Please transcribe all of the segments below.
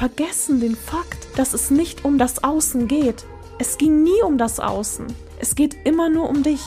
vergessen den Fakt, dass es nicht um das Außen geht. Es ging nie um das Außen. Es geht immer nur um dich,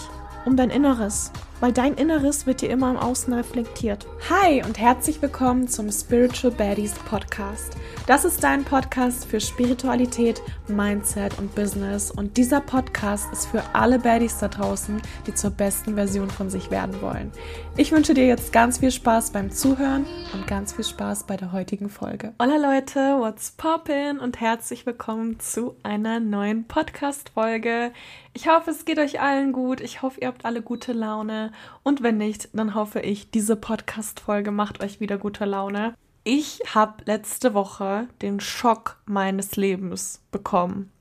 um dein Inneres weil dein Inneres wird dir immer im Außen reflektiert. Hi und herzlich willkommen zum Spiritual Baddies Podcast. Das ist dein Podcast für Spiritualität, Mindset und Business und dieser Podcast ist für alle Baddies da draußen, die zur besten Version von sich werden wollen. Ich wünsche dir jetzt ganz viel Spaß beim Zuhören und ganz viel Spaß bei der heutigen Folge. Hola Leute, what's poppin und herzlich willkommen zu einer neuen Podcast Folge. Ich hoffe, es geht euch allen gut. Ich hoffe, ihr habt alle gute Laune und wenn nicht, dann hoffe ich, diese Podcast Folge macht euch wieder gute Laune. Ich habe letzte Woche den Schock meines Lebens bekommen.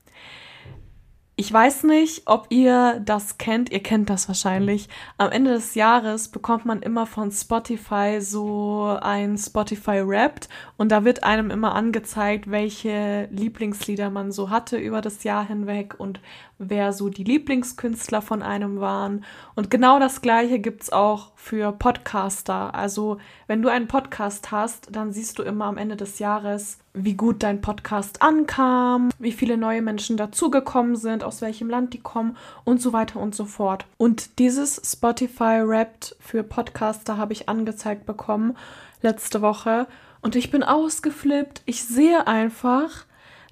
Ich weiß nicht, ob ihr das kennt. Ihr kennt das wahrscheinlich. Am Ende des Jahres bekommt man immer von Spotify so ein Spotify Wrapped und da wird einem immer angezeigt, welche Lieblingslieder man so hatte über das Jahr hinweg und wer so die Lieblingskünstler von einem waren. Und genau das gleiche gibt's auch für Podcaster. Also wenn du einen Podcast hast, dann siehst du immer am Ende des Jahres, wie gut dein Podcast ankam, wie viele neue Menschen dazugekommen sind, aus welchem Land die kommen und so weiter und so fort. Und dieses Spotify Wrapped für Podcaster habe ich angezeigt bekommen letzte Woche und ich bin ausgeflippt. Ich sehe einfach,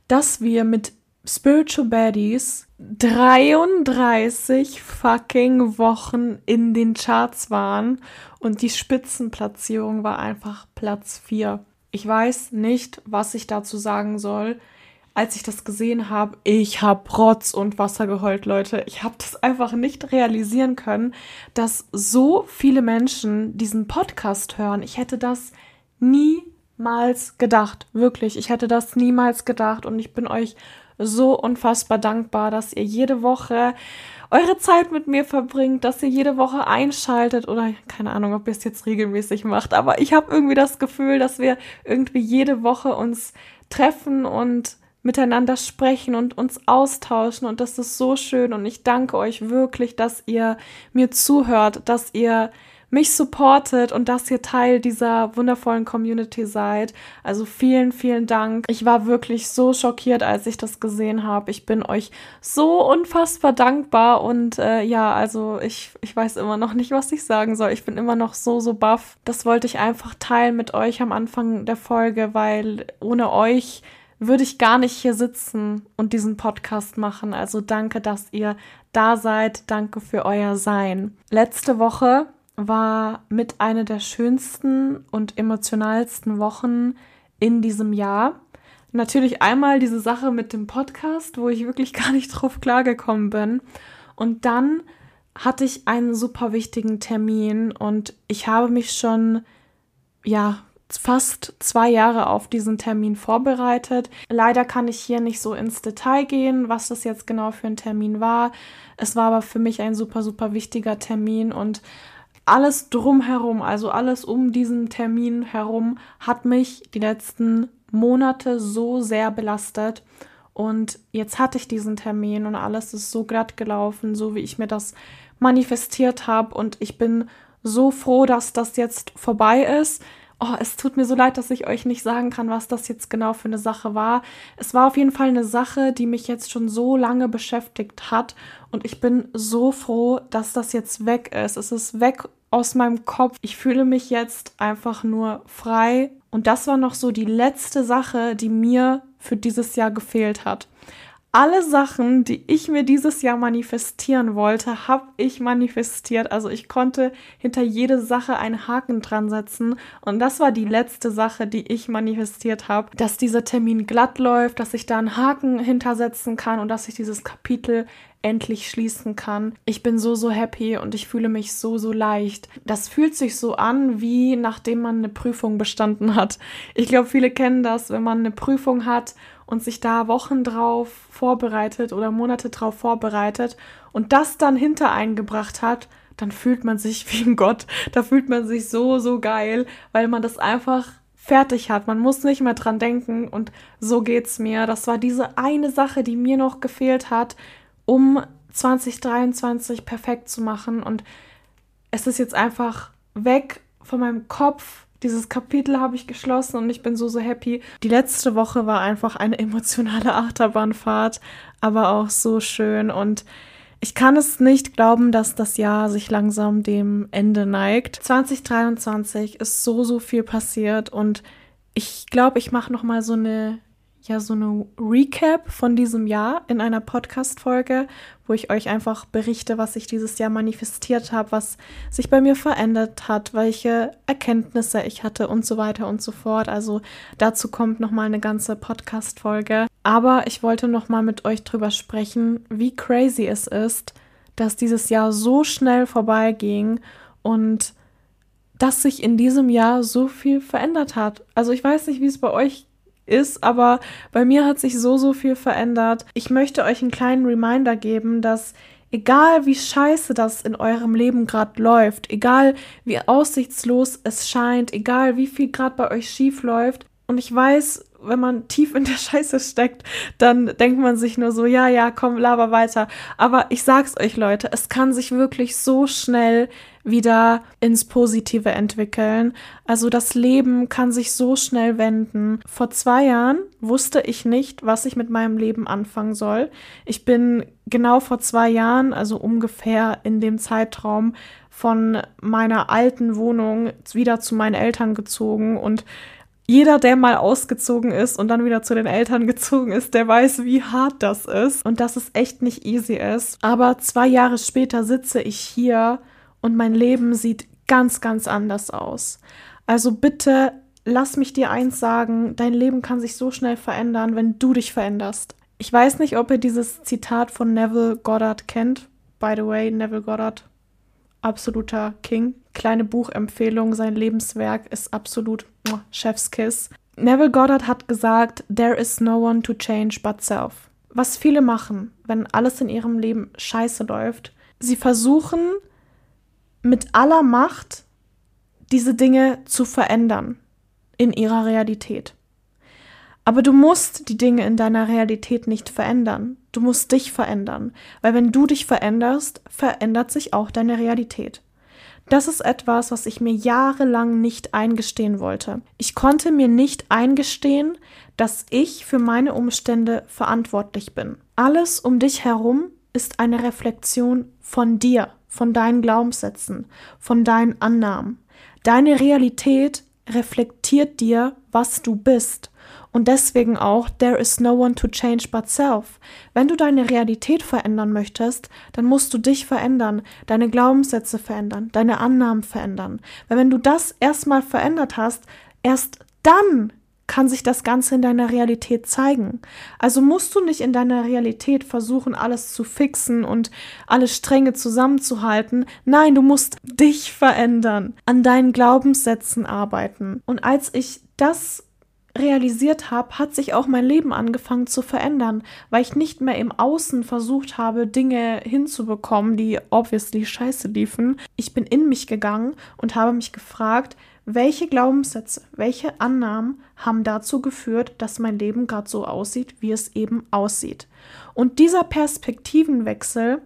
dass wir mit Spiritual Baddies 33 fucking Wochen in den Charts waren und die Spitzenplatzierung war einfach Platz 4. Ich weiß nicht, was ich dazu sagen soll. Als ich das gesehen habe, ich habe Rotz und Wasser geheult, Leute. Ich habe das einfach nicht realisieren können, dass so viele Menschen diesen Podcast hören. Ich hätte das niemals gedacht. Wirklich, ich hätte das niemals gedacht und ich bin euch so unfassbar dankbar, dass ihr jede Woche eure Zeit mit mir verbringt, dass ihr jede Woche einschaltet oder keine Ahnung, ob ihr es jetzt regelmäßig macht, aber ich habe irgendwie das Gefühl, dass wir irgendwie jede Woche uns treffen und miteinander sprechen und uns austauschen und das ist so schön und ich danke euch wirklich, dass ihr mir zuhört, dass ihr mich supportet und dass ihr Teil dieser wundervollen Community seid. Also vielen, vielen Dank. Ich war wirklich so schockiert, als ich das gesehen habe. Ich bin euch so unfassbar dankbar und äh, ja, also ich, ich weiß immer noch nicht, was ich sagen soll. Ich bin immer noch so, so baff. Das wollte ich einfach teilen mit euch am Anfang der Folge, weil ohne euch würde ich gar nicht hier sitzen und diesen Podcast machen. Also danke, dass ihr da seid. Danke für euer Sein. Letzte Woche war mit einer der schönsten und emotionalsten Wochen in diesem Jahr. Natürlich einmal diese Sache mit dem Podcast, wo ich wirklich gar nicht drauf klargekommen bin. Und dann hatte ich einen super wichtigen Termin und ich habe mich schon, ja, fast zwei Jahre auf diesen Termin vorbereitet. Leider kann ich hier nicht so ins Detail gehen, was das jetzt genau für ein Termin war. Es war aber für mich ein super, super wichtiger Termin und alles drumherum, also alles um diesen Termin herum, hat mich die letzten Monate so sehr belastet. Und jetzt hatte ich diesen Termin und alles ist so glatt gelaufen, so wie ich mir das manifestiert habe. Und ich bin so froh, dass das jetzt vorbei ist. Oh, es tut mir so leid, dass ich euch nicht sagen kann, was das jetzt genau für eine Sache war. Es war auf jeden Fall eine Sache, die mich jetzt schon so lange beschäftigt hat. Und ich bin so froh, dass das jetzt weg ist. Es ist weg aus meinem Kopf. Ich fühle mich jetzt einfach nur frei. Und das war noch so die letzte Sache, die mir für dieses Jahr gefehlt hat alle Sachen, die ich mir dieses Jahr manifestieren wollte, habe ich manifestiert. Also ich konnte hinter jede Sache einen Haken dran setzen. Und das war die letzte Sache, die ich manifestiert habe, dass dieser Termin glatt läuft, dass ich da einen Haken hintersetzen kann und dass ich dieses Kapitel endlich schließen kann. Ich bin so, so happy und ich fühle mich so, so leicht. Das fühlt sich so an, wie nachdem man eine Prüfung bestanden hat. Ich glaube, viele kennen das, wenn man eine Prüfung hat und sich da Wochen drauf vorbereitet oder Monate drauf vorbereitet und das dann hinter eingebracht hat, dann fühlt man sich wie ein Gott. Da fühlt man sich so, so geil, weil man das einfach fertig hat. Man muss nicht mehr dran denken und so geht's mir. Das war diese eine Sache, die mir noch gefehlt hat, um 2023 perfekt zu machen und es ist jetzt einfach weg von meinem Kopf Dieses Kapitel habe ich geschlossen und ich bin so, so happy. Die letzte Woche war einfach eine emotionale Achterbahnfahrt, aber auch so schön und ich kann es nicht glauben, dass das Jahr sich langsam dem Ende neigt. 2023 ist so, so viel passiert und ich glaube, ich mache noch mal so eine ja so eine Recap von diesem Jahr in einer Podcast-Folge, wo ich euch einfach berichte, was ich dieses Jahr manifestiert habe, was sich bei mir verändert hat, welche Erkenntnisse ich hatte und so weiter und so fort. Also dazu kommt nochmal eine ganze Podcast-Folge. Aber ich wollte nochmal mit euch drüber sprechen, wie crazy es ist, dass dieses Jahr so schnell vorbeiging und dass sich in diesem Jahr so viel verändert hat. Also ich weiß nicht, wie es bei euch ist, aber bei mir hat sich so, so viel verändert. Ich möchte euch einen kleinen Reminder geben, dass egal wie scheiße das in eurem Leben gerade läuft, egal wie aussichtslos es scheint, egal wie viel gerade bei euch schief läuft, und ich weiß, wenn man tief in der Scheiße steckt, dann denkt man sich nur so, ja, ja, komm, laber weiter. Aber ich sag's euch, Leute, es kann sich wirklich so schnell wieder ins Positive entwickeln. Also das Leben kann sich so schnell wenden. Vor zwei Jahren wusste ich nicht, was ich mit meinem Leben anfangen soll. Ich bin genau vor zwei Jahren, also ungefähr in dem Zeitraum, von meiner alten Wohnung wieder zu meinen Eltern gezogen und jeder, der mal ausgezogen ist und dann wieder zu den Eltern gezogen ist, der weiß, wie hart das ist und dass es echt nicht easy ist. Aber zwei Jahre später sitze ich hier und mein Leben sieht ganz, ganz anders aus. Also bitte lass mich dir eins sagen, dein Leben kann sich so schnell verändern, wenn du dich veränderst. Ich weiß nicht, ob ihr dieses Zitat von Neville Goddard kennt. By the way, Neville Goddard, absoluter King. Kleine Buchempfehlung, sein Lebenswerk ist absolut Chefskiss. Neville Goddard hat gesagt, There is no one to change but self. Was viele machen, wenn alles in ihrem Leben scheiße läuft, sie versuchen mit aller Macht diese Dinge zu verändern in ihrer Realität. Aber du musst die Dinge in deiner Realität nicht verändern. Du musst dich verändern, weil wenn du dich veränderst, verändert sich auch deine Realität. Das ist etwas, was ich mir jahrelang nicht eingestehen wollte. Ich konnte mir nicht eingestehen, dass ich für meine Umstände verantwortlich bin. Alles um dich herum ist eine Reflexion von dir, von deinen Glaubenssätzen, von deinen Annahmen. Deine Realität reflektiert dir, was du bist. Und deswegen auch, there is no one to change but self. Wenn du deine Realität verändern möchtest, dann musst du dich verändern, deine Glaubenssätze verändern, deine Annahmen verändern. Weil wenn du das erstmal verändert hast, erst dann kann sich das Ganze in deiner Realität zeigen. Also musst du nicht in deiner Realität versuchen, alles zu fixen und alle Stränge zusammenzuhalten. Nein, du musst dich verändern, an deinen Glaubenssätzen arbeiten. Und als ich das realisiert habe, hat sich auch mein Leben angefangen zu verändern, weil ich nicht mehr im Außen versucht habe, Dinge hinzubekommen, die obviously scheiße liefen. Ich bin in mich gegangen und habe mich gefragt, welche Glaubenssätze, welche Annahmen haben dazu geführt, dass mein Leben gerade so aussieht, wie es eben aussieht. Und dieser Perspektivenwechsel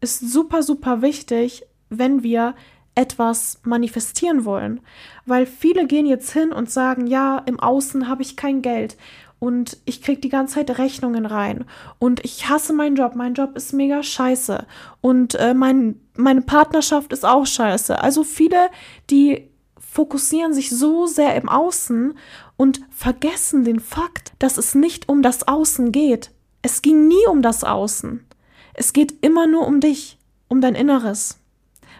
ist super, super wichtig, wenn wir etwas manifestieren wollen. Weil viele gehen jetzt hin und sagen, ja, im Außen habe ich kein Geld und ich kriege die ganze Zeit Rechnungen rein und ich hasse meinen Job, mein Job ist mega scheiße und äh, mein, meine Partnerschaft ist auch scheiße. Also viele, die fokussieren sich so sehr im Außen und vergessen den Fakt, dass es nicht um das Außen geht. Es ging nie um das Außen. Es geht immer nur um dich, um dein Inneres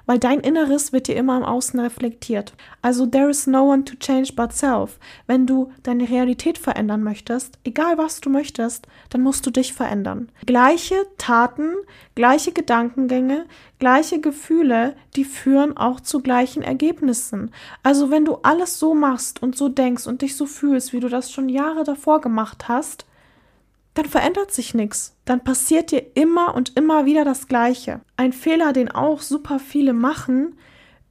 weil dein Inneres wird dir immer im Außen reflektiert. Also there is no one to change but self. Wenn du deine Realität verändern möchtest, egal was du möchtest, dann musst du dich verändern. Gleiche Taten, gleiche Gedankengänge, gleiche Gefühle, die führen auch zu gleichen Ergebnissen. Also wenn du alles so machst und so denkst und dich so fühlst, wie du das schon Jahre davor gemacht hast, dann verändert sich nichts. Dann passiert dir immer und immer wieder das Gleiche. Ein Fehler, den auch super viele machen,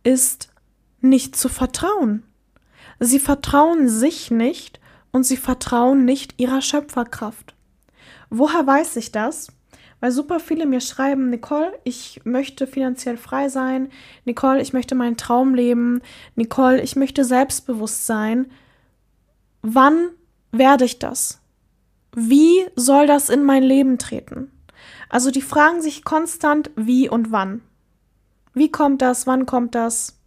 ist nicht zu vertrauen. Sie vertrauen sich nicht und sie vertrauen nicht ihrer Schöpferkraft. Woher weiß ich das? Weil super viele mir schreiben, Nicole, ich möchte finanziell frei sein. Nicole, ich möchte meinen Traum leben. Nicole, ich möchte selbstbewusst sein. Wann werde ich das? Wie soll das in mein Leben treten? Also die fragen sich konstant, wie und wann. Wie kommt das? Wann kommt das?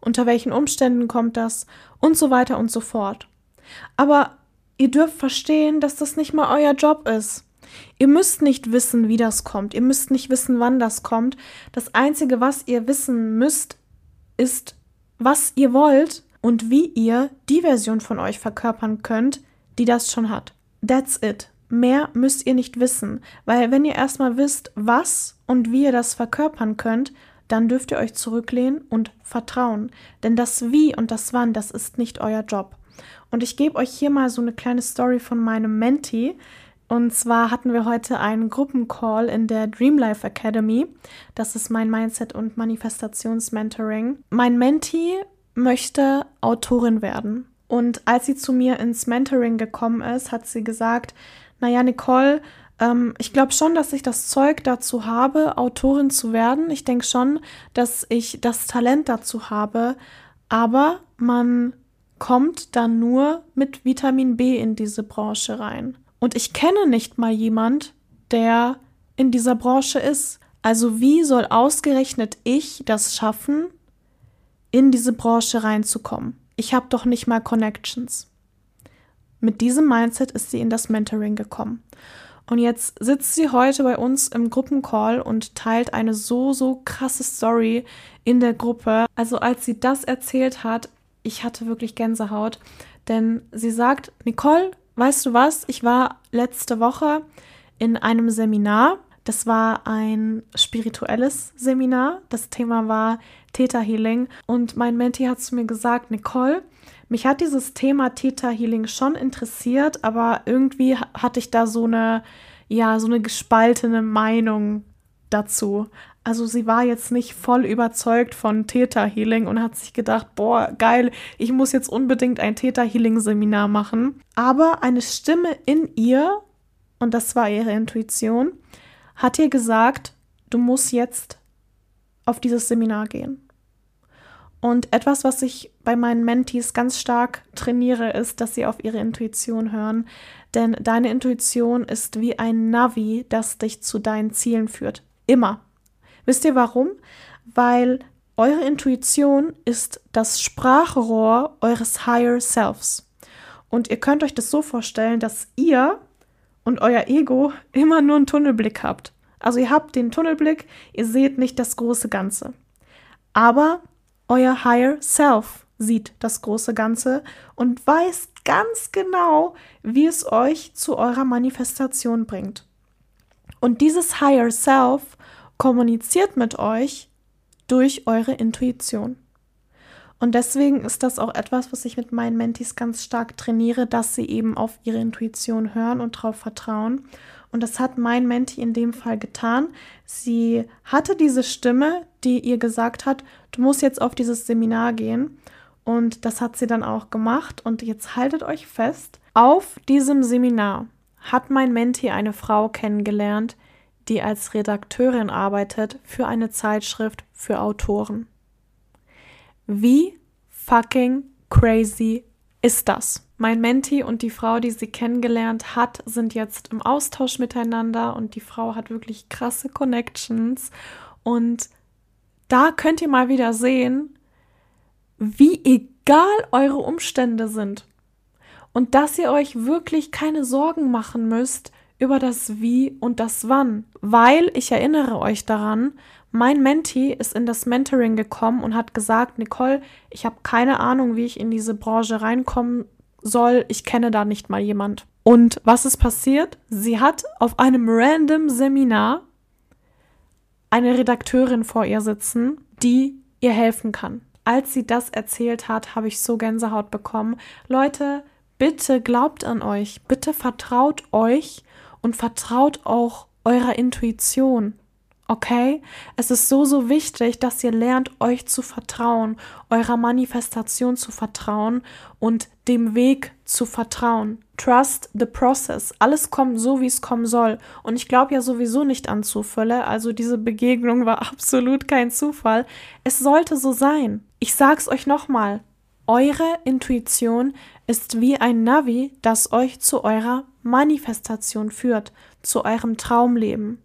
Unter welchen Umständen kommt das? Und so weiter und so fort. Aber ihr dürft verstehen, dass das nicht mal euer Job ist. Ihr müsst nicht wissen, wie das kommt. Ihr müsst nicht wissen, wann das kommt. Das Einzige, was ihr wissen müsst, ist, was ihr wollt und wie ihr die Version von euch verkörpern könnt, die das schon hat. That's it. Mehr müsst ihr nicht wissen, weil wenn ihr erstmal wisst, was und wie ihr das verkörpern könnt, dann dürft ihr euch zurücklehnen und vertrauen. Denn das Wie und das Wann, das ist nicht euer Job. Und ich gebe euch hier mal so eine kleine Story von meinem Menti. Und zwar hatten wir heute einen Gruppencall in der Dream Life Academy. Das ist mein Mindset- und Manifestationsmentoring. Mein Menti möchte Autorin werden. Und als sie zu mir ins Mentoring gekommen ist, hat sie gesagt, naja, Nicole, ähm, ich glaube schon, dass ich das Zeug dazu habe, Autorin zu werden. Ich denke schon, dass ich das Talent dazu habe. Aber man kommt dann nur mit Vitamin B in diese Branche rein. Und ich kenne nicht mal jemand, der in dieser Branche ist. Also wie soll ausgerechnet ich das schaffen, in diese Branche reinzukommen? Ich habe doch nicht mal Connections. Mit diesem Mindset ist sie in das Mentoring gekommen. Und jetzt sitzt sie heute bei uns im Gruppencall und teilt eine so, so krasse Story in der Gruppe. Also als sie das erzählt hat, ich hatte wirklich Gänsehaut, denn sie sagt, Nicole, weißt du was, ich war letzte Woche in einem Seminar. Das war ein spirituelles Seminar. Das Thema war Theta Healing. Und mein Menti hat zu mir gesagt, Nicole, mich hat dieses Thema Theta Healing schon interessiert, aber irgendwie hatte ich da so eine, ja, so eine gespaltene Meinung dazu. Also sie war jetzt nicht voll überzeugt von Theta Healing und hat sich gedacht, boah, geil, ich muss jetzt unbedingt ein Theta Healing Seminar machen. Aber eine Stimme in ihr, und das war ihre Intuition, hat ihr gesagt, du musst jetzt auf dieses Seminar gehen. Und etwas, was ich bei meinen Mentees ganz stark trainiere, ist, dass sie auf ihre Intuition hören. Denn deine Intuition ist wie ein Navi, das dich zu deinen Zielen führt. Immer. Wisst ihr warum? Weil eure Intuition ist das Sprachrohr eures Higher Selves. Und ihr könnt euch das so vorstellen, dass ihr und euer Ego immer nur einen Tunnelblick habt. Also ihr habt den Tunnelblick, ihr seht nicht das große Ganze. Aber euer Higher Self sieht das große Ganze und weiß ganz genau, wie es euch zu eurer Manifestation bringt. Und dieses Higher Self kommuniziert mit euch durch eure Intuition. Und deswegen ist das auch etwas, was ich mit meinen Mentis ganz stark trainiere, dass sie eben auf ihre Intuition hören und darauf vertrauen. Und das hat mein Menti in dem Fall getan. Sie hatte diese Stimme, die ihr gesagt hat, du musst jetzt auf dieses Seminar gehen. Und das hat sie dann auch gemacht. Und jetzt haltet euch fest, auf diesem Seminar hat mein Menti eine Frau kennengelernt, die als Redakteurin arbeitet für eine Zeitschrift für Autoren. Wie fucking crazy ist das? Mein Menti und die Frau, die sie kennengelernt hat, sind jetzt im Austausch miteinander und die Frau hat wirklich krasse Connections. Und da könnt ihr mal wieder sehen, wie egal eure Umstände sind. Und dass ihr euch wirklich keine Sorgen machen müsst, über das Wie und das Wann, weil ich erinnere euch daran, mein Mentee ist in das Mentoring gekommen und hat gesagt, Nicole, ich habe keine Ahnung, wie ich in diese Branche reinkommen soll, ich kenne da nicht mal jemand. Und was ist passiert? Sie hat auf einem random Seminar eine Redakteurin vor ihr sitzen, die ihr helfen kann. Als sie das erzählt hat, habe ich so Gänsehaut bekommen. Leute, bitte glaubt an euch, bitte vertraut euch und vertraut auch eurer Intuition. Okay? Es ist so, so wichtig, dass ihr lernt, euch zu vertrauen, eurer Manifestation zu vertrauen und dem Weg zu vertrauen. Trust the process. Alles kommt so, wie es kommen soll. Und ich glaube ja sowieso nicht an Zufälle. Also diese Begegnung war absolut kein Zufall. Es sollte so sein. Ich sag's euch nochmal. Eure Intuition ist wie ein Navi, das euch zu eurer Manifestation führt, zu eurem Traumleben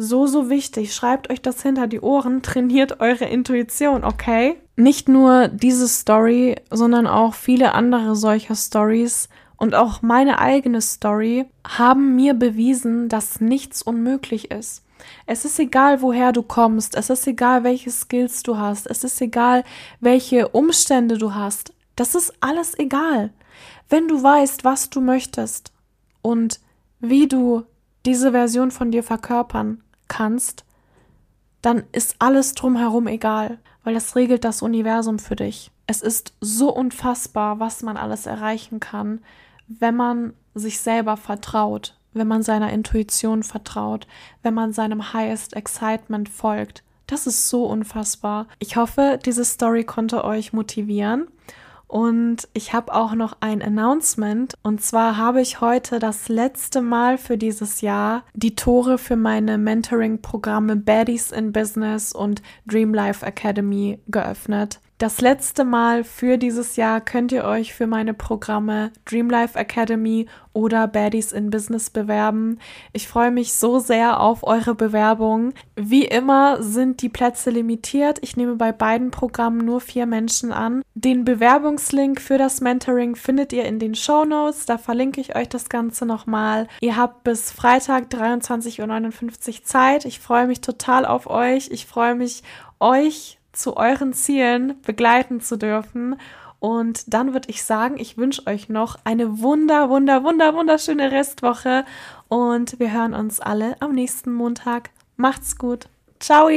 so, so wichtig. Schreibt euch das hinter die Ohren, trainiert eure Intuition, okay? Nicht nur diese Story, sondern auch viele andere solcher Stories und auch meine eigene Story haben mir bewiesen, dass nichts unmöglich ist. Es ist egal, woher du kommst, es ist egal, welche Skills du hast, es ist egal, welche Umstände du hast. Das ist alles egal. Wenn du weißt, was du möchtest und wie du diese Version von dir verkörpern kannst, dann ist alles drumherum egal, weil das regelt das Universum für dich. Es ist so unfassbar, was man alles erreichen kann, wenn man sich selber vertraut, wenn man seiner Intuition vertraut, wenn man seinem Highest Excitement folgt. Das ist so unfassbar. Ich hoffe, diese Story konnte euch motivieren und ich habe auch noch ein Announcement. Und zwar habe ich heute das letzte Mal für dieses Jahr die Tore für meine Mentoring-Programme Baddies in Business und Dream Life Academy geöffnet. Das letzte Mal für dieses Jahr könnt ihr euch für meine Programme Dream Life Academy oder Baddies in Business bewerben. Ich freue mich so sehr auf eure Bewerbung. Wie immer sind die Plätze limitiert. Ich nehme bei beiden Programmen nur vier Menschen an. Den Bewerbungslink für das Mentoring findet ihr in den Show Notes. Da verlinke ich euch das Ganze nochmal. Ihr habt bis Freitag 23.59 Uhr Zeit. Ich freue mich total auf euch. Ich freue mich, euch zu euren Zielen begleiten zu dürfen. Und dann würde ich sagen, ich wünsche euch noch eine wunder, wunder, wunder, wunderschöne Restwoche und wir hören uns alle am nächsten Montag. Macht's gut. Ciao!